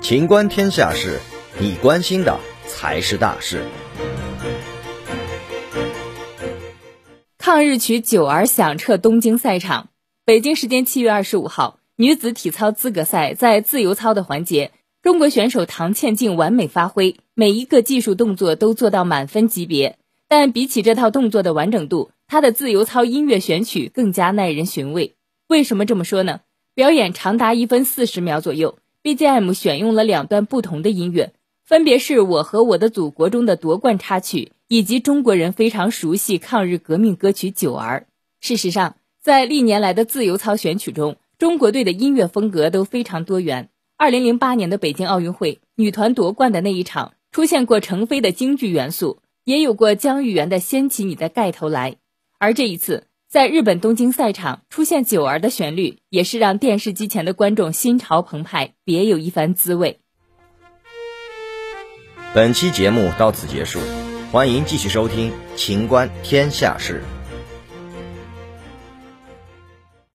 情观天下事，你关心的才是大事。抗日曲《九儿》响彻东京赛场。北京时间七月二十五号，女子体操资格赛在自由操的环节，中国选手唐倩静完美发挥，每一个技术动作都做到满分级别。但比起这套动作的完整度，她的自由操音乐选曲更加耐人寻味。为什么这么说呢？表演长达一分四十秒左右。BGM 选用了两段不同的音乐，分别是我和我的祖国中的夺冠插曲，以及中国人非常熟悉抗日革命歌曲《九儿》。事实上，在历年来的自由操选曲中，中国队的音乐风格都非常多元。二零零八年的北京奥运会女团夺冠的那一场，出现过程飞的京剧元素，也有过姜育元的掀起你的盖头来。而这一次。在日本东京赛场出现《九儿》的旋律，也是让电视机前的观众心潮澎湃，别有一番滋味。本期节目到此结束，欢迎继续收听《秦观天下事》。